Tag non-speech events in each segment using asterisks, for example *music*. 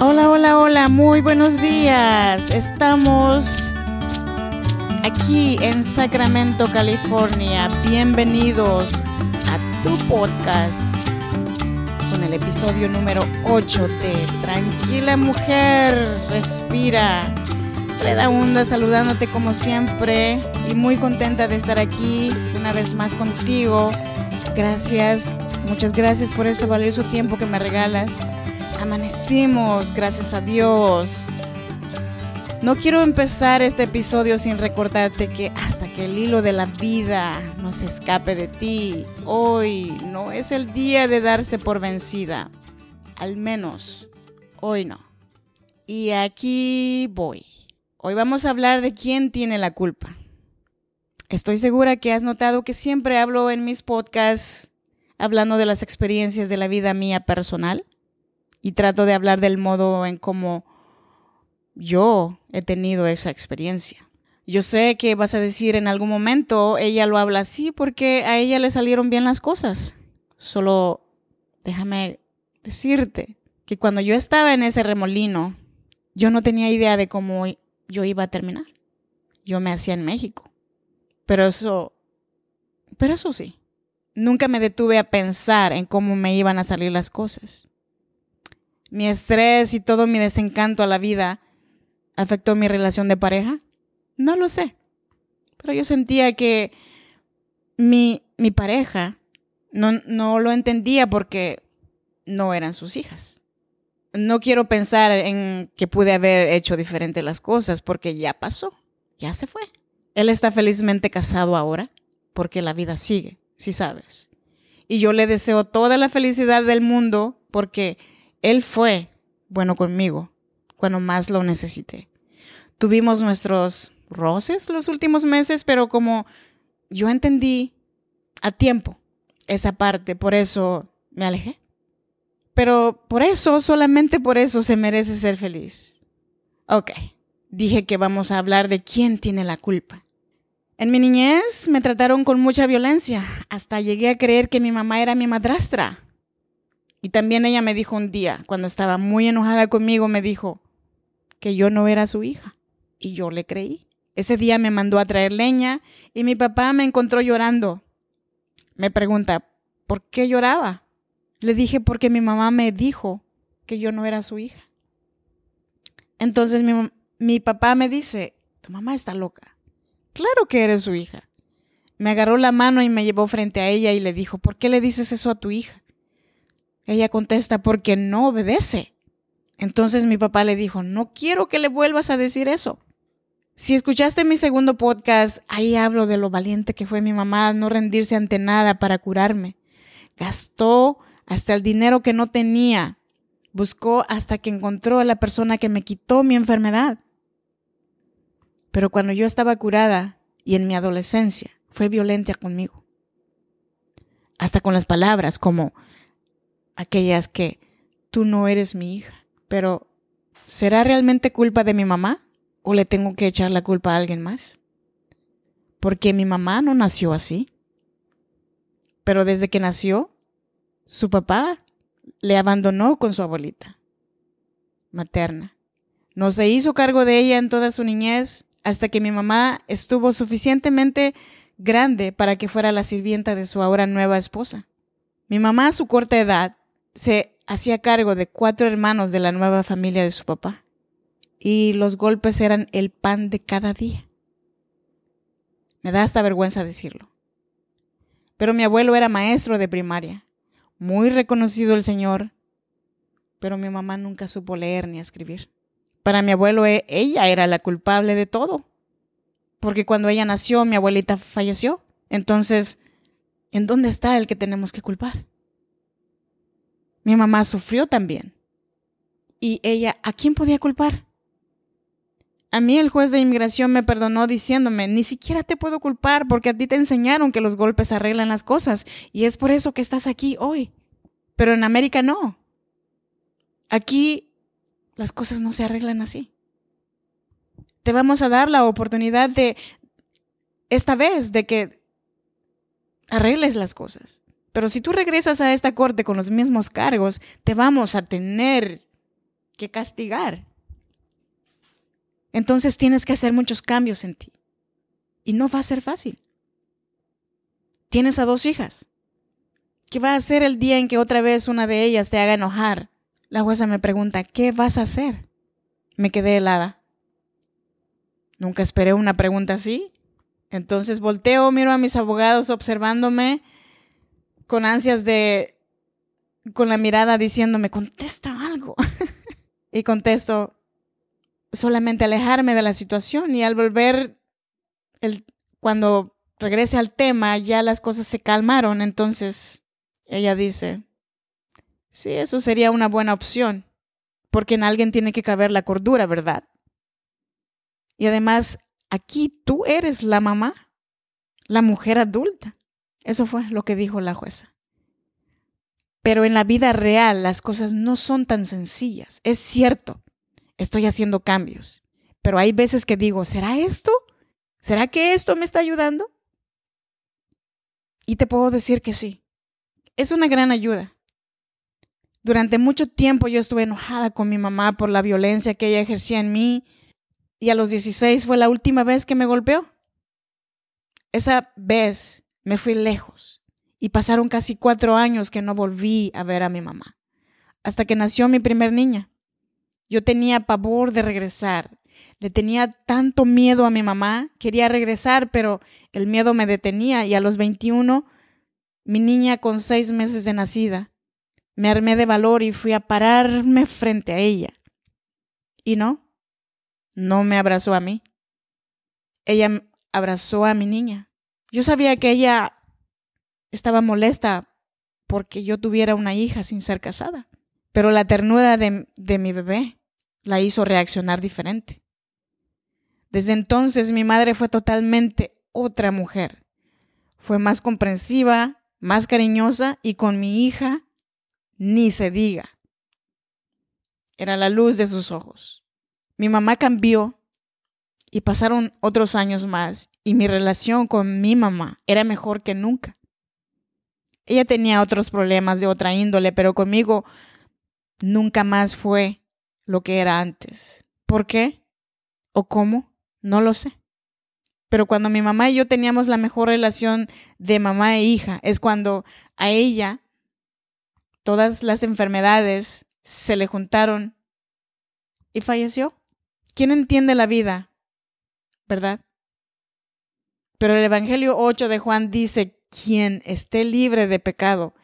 Hola, hola, hola, muy buenos días. Estamos aquí en Sacramento, California. Bienvenidos a tu podcast con el episodio número 8 de Tranquila Mujer, Respira. Freda Hunda saludándote como siempre y muy contenta de estar aquí una vez más contigo. Gracias, muchas gracias por este valioso tiempo que me regalas. Amanecimos, gracias a Dios. No quiero empezar este episodio sin recordarte que hasta que el hilo de la vida no se escape de ti, hoy no es el día de darse por vencida. Al menos hoy no. Y aquí voy. Hoy vamos a hablar de quién tiene la culpa. Estoy segura que has notado que siempre hablo en mis podcasts hablando de las experiencias de la vida mía personal y trato de hablar del modo en cómo yo he tenido esa experiencia. Yo sé que vas a decir en algún momento, ella lo habla así porque a ella le salieron bien las cosas. Solo déjame decirte que cuando yo estaba en ese remolino, yo no tenía idea de cómo yo iba a terminar. Yo me hacía en México. Pero eso, pero eso sí, nunca me detuve a pensar en cómo me iban a salir las cosas. Mi estrés y todo mi desencanto a la vida afectó mi relación de pareja. No lo sé. Pero yo sentía que mi, mi pareja no, no lo entendía porque no eran sus hijas no quiero pensar en que pude haber hecho diferente las cosas porque ya pasó, ya se fue. Él está felizmente casado ahora porque la vida sigue, si sabes. Y yo le deseo toda la felicidad del mundo porque él fue bueno conmigo cuando más lo necesité. Tuvimos nuestros roces los últimos meses, pero como yo entendí a tiempo esa parte, por eso me alejé. Pero por eso, solamente por eso se merece ser feliz. Ok, dije que vamos a hablar de quién tiene la culpa. En mi niñez me trataron con mucha violencia, hasta llegué a creer que mi mamá era mi madrastra. Y también ella me dijo un día, cuando estaba muy enojada conmigo, me dijo que yo no era su hija. Y yo le creí. Ese día me mandó a traer leña y mi papá me encontró llorando. Me pregunta, ¿por qué lloraba? Le dije porque mi mamá me dijo que yo no era su hija. Entonces mi, mi papá me dice, tu mamá está loca. Claro que eres su hija. Me agarró la mano y me llevó frente a ella y le dijo, ¿por qué le dices eso a tu hija? Ella contesta, porque no obedece. Entonces mi papá le dijo, no quiero que le vuelvas a decir eso. Si escuchaste mi segundo podcast, ahí hablo de lo valiente que fue mi mamá no rendirse ante nada para curarme. Gastó hasta el dinero que no tenía. Buscó hasta que encontró a la persona que me quitó mi enfermedad. Pero cuando yo estaba curada y en mi adolescencia, fue violenta conmigo. Hasta con las palabras como aquellas que tú no eres mi hija. Pero, ¿será realmente culpa de mi mamá? ¿O le tengo que echar la culpa a alguien más? Porque mi mamá no nació así. Pero desde que nació, su papá le abandonó con su abuelita materna. No se hizo cargo de ella en toda su niñez hasta que mi mamá estuvo suficientemente grande para que fuera la sirvienta de su ahora nueva esposa. Mi mamá a su corta edad se hacía cargo de cuatro hermanos de la nueva familia de su papá y los golpes eran el pan de cada día. Me da hasta vergüenza decirlo. Pero mi abuelo era maestro de primaria muy reconocido el Señor, pero mi mamá nunca supo leer ni escribir. Para mi abuelo, e, ella era la culpable de todo, porque cuando ella nació, mi abuelita falleció. Entonces, ¿en dónde está el que tenemos que culpar? Mi mamá sufrió también. ¿Y ella a quién podía culpar? A mí el juez de inmigración me perdonó diciéndome, ni siquiera te puedo culpar porque a ti te enseñaron que los golpes arreglan las cosas y es por eso que estás aquí hoy. Pero en América no. Aquí las cosas no se arreglan así. Te vamos a dar la oportunidad de, esta vez, de que arregles las cosas. Pero si tú regresas a esta corte con los mismos cargos, te vamos a tener que castigar. Entonces tienes que hacer muchos cambios en ti. Y no va a ser fácil. Tienes a dos hijas. ¿Qué va a hacer el día en que otra vez una de ellas te haga enojar? La jueza me pregunta, ¿qué vas a hacer? Me quedé helada. Nunca esperé una pregunta así. Entonces volteo, miro a mis abogados observándome con ansias de, con la mirada diciéndome, contesta algo. *laughs* y contesto, solamente alejarme de la situación y al volver, el, cuando regrese al tema, ya las cosas se calmaron. Entonces ella dice, sí, eso sería una buena opción, porque en alguien tiene que caber la cordura, ¿verdad? Y además, aquí tú eres la mamá, la mujer adulta. Eso fue lo que dijo la jueza. Pero en la vida real las cosas no son tan sencillas. Es cierto, estoy haciendo cambios, pero hay veces que digo, ¿será esto? ¿Será que esto me está ayudando? Y te puedo decir que sí. Es una gran ayuda. Durante mucho tiempo yo estuve enojada con mi mamá por la violencia que ella ejercía en mí y a los 16 fue la última vez que me golpeó. Esa vez me fui lejos y pasaron casi cuatro años que no volví a ver a mi mamá, hasta que nació mi primer niña. Yo tenía pavor de regresar, le tenía tanto miedo a mi mamá, quería regresar, pero el miedo me detenía y a los 21, mi niña con seis meses de nacida, me armé de valor y fui a pararme frente a ella. Y no, no me abrazó a mí. Ella abrazó a mi niña. Yo sabía que ella estaba molesta porque yo tuviera una hija sin ser casada, pero la ternura de, de mi bebé la hizo reaccionar diferente. Desde entonces mi madre fue totalmente otra mujer. Fue más comprensiva, más cariñosa y con mi hija ni se diga. Era la luz de sus ojos. Mi mamá cambió y pasaron otros años más y mi relación con mi mamá era mejor que nunca. Ella tenía otros problemas de otra índole, pero conmigo nunca más fue lo que era antes. ¿Por qué? ¿O cómo? No lo sé. Pero cuando mi mamá y yo teníamos la mejor relación de mamá e hija, es cuando a ella todas las enfermedades se le juntaron y falleció. ¿Quién entiende la vida? ¿Verdad? Pero el Evangelio 8 de Juan dice, quien esté libre de pecado,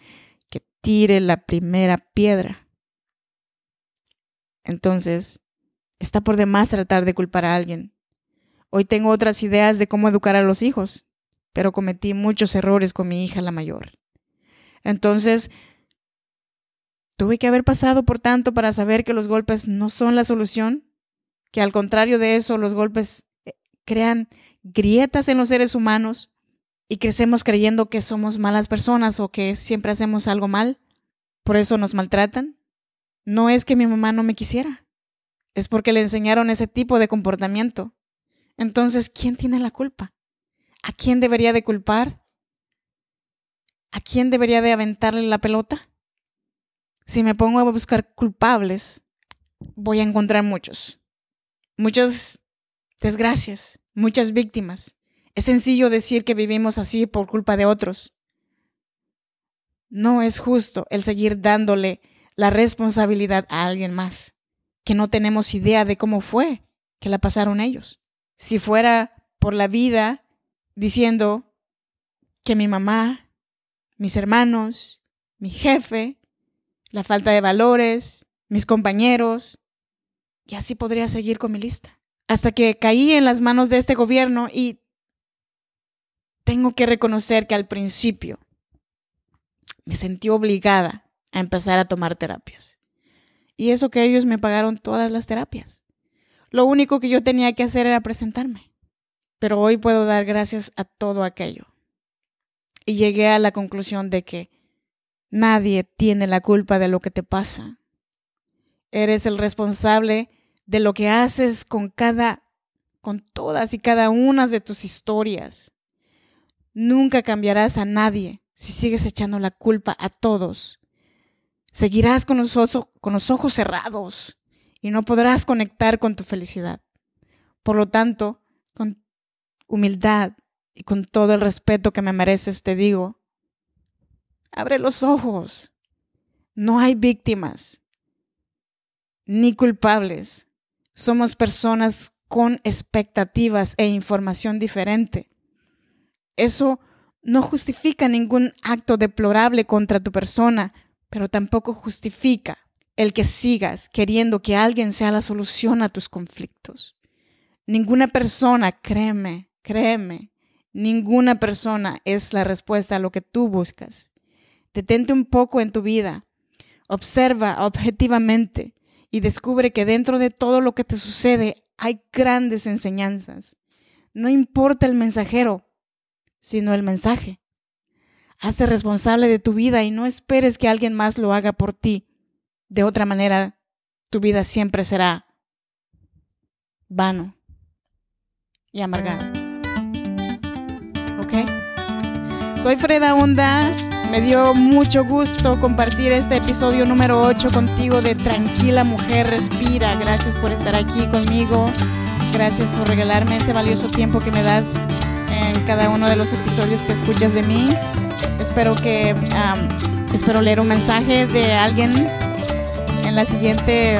que tire la primera piedra. Entonces, está por demás tratar de culpar a alguien. Hoy tengo otras ideas de cómo educar a los hijos, pero cometí muchos errores con mi hija la mayor. Entonces, tuve que haber pasado por tanto para saber que los golpes no son la solución que al contrario de eso los golpes eh, crean grietas en los seres humanos y crecemos creyendo que somos malas personas o que siempre hacemos algo mal, por eso nos maltratan. No es que mi mamá no me quisiera, es porque le enseñaron ese tipo de comportamiento. Entonces, ¿quién tiene la culpa? ¿A quién debería de culpar? ¿A quién debería de aventarle la pelota? Si me pongo a buscar culpables, voy a encontrar muchos muchas desgracias, muchas víctimas. Es sencillo decir que vivimos así por culpa de otros. No es justo el seguir dándole la responsabilidad a alguien más, que no tenemos idea de cómo fue que la pasaron ellos. Si fuera por la vida diciendo que mi mamá, mis hermanos, mi jefe, la falta de valores, mis compañeros, y así podría seguir con mi lista. Hasta que caí en las manos de este gobierno y tengo que reconocer que al principio me sentí obligada a empezar a tomar terapias. Y eso que ellos me pagaron todas las terapias. Lo único que yo tenía que hacer era presentarme. Pero hoy puedo dar gracias a todo aquello. Y llegué a la conclusión de que nadie tiene la culpa de lo que te pasa. Eres el responsable de lo que haces con cada, con todas y cada una de tus historias. Nunca cambiarás a nadie si sigues echando la culpa a todos. Seguirás con los, con los ojos cerrados y no podrás conectar con tu felicidad. Por lo tanto, con humildad y con todo el respeto que me mereces, te digo, abre los ojos. No hay víctimas ni culpables. Somos personas con expectativas e información diferente. Eso no justifica ningún acto deplorable contra tu persona, pero tampoco justifica el que sigas queriendo que alguien sea la solución a tus conflictos. Ninguna persona, créeme, créeme, ninguna persona es la respuesta a lo que tú buscas. Detente un poco en tu vida, observa objetivamente y descubre que dentro de todo lo que te sucede hay grandes enseñanzas. No importa el mensajero, sino el mensaje. Hazte responsable de tu vida y no esperes que alguien más lo haga por ti. De otra manera, tu vida siempre será vano y amargada. ¿Ok? Soy Freda Honda. Me dio mucho gusto compartir este episodio número 8 contigo de Tranquila Mujer Respira. Gracias por estar aquí conmigo. Gracias por regalarme ese valioso tiempo que me das en cada uno de los episodios que escuchas de mí. Espero que espero leer un mensaje de alguien en la siguiente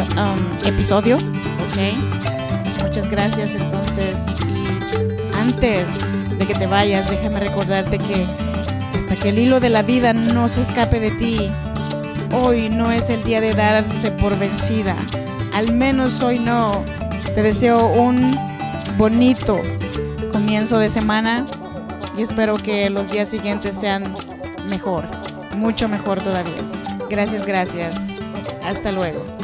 episodio. Ok. Muchas gracias entonces. Y antes de que te vayas, déjame recordarte que hasta que el hilo de la vida no se escape de ti, hoy no es el día de darse por vencida. Al menos hoy no. Te deseo un bonito comienzo de semana y espero que los días siguientes sean mejor, mucho mejor todavía. Gracias, gracias. Hasta luego.